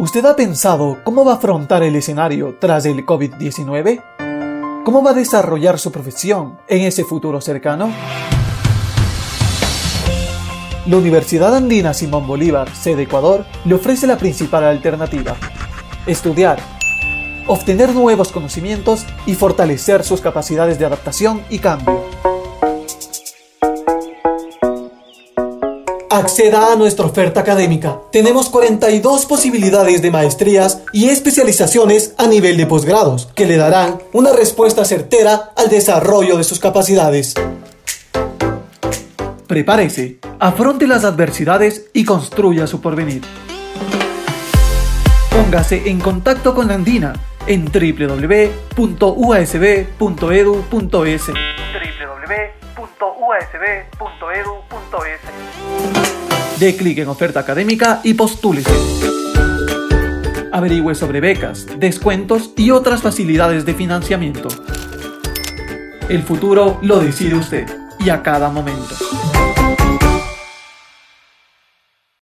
¿Usted ha pensado cómo va a afrontar el escenario tras el COVID-19? ¿Cómo va a desarrollar su profesión en ese futuro cercano? La Universidad Andina Simón Bolívar, sede Ecuador, le ofrece la principal alternativa. Estudiar, obtener nuevos conocimientos y fortalecer sus capacidades de adaptación y cambio. Acceda a nuestra oferta académica. Tenemos 42 posibilidades de maestrías y especializaciones a nivel de posgrados que le darán una respuesta certera al desarrollo de sus capacidades. Prepárese, afronte las adversidades y construya su porvenir. Póngase en contacto con la Andina en www.usb.edu.es www.usb.edu.es De clic en oferta académica y postúlese. Averigüe sobre becas, descuentos y otras facilidades de financiamiento. El futuro lo decide usted y a cada momento.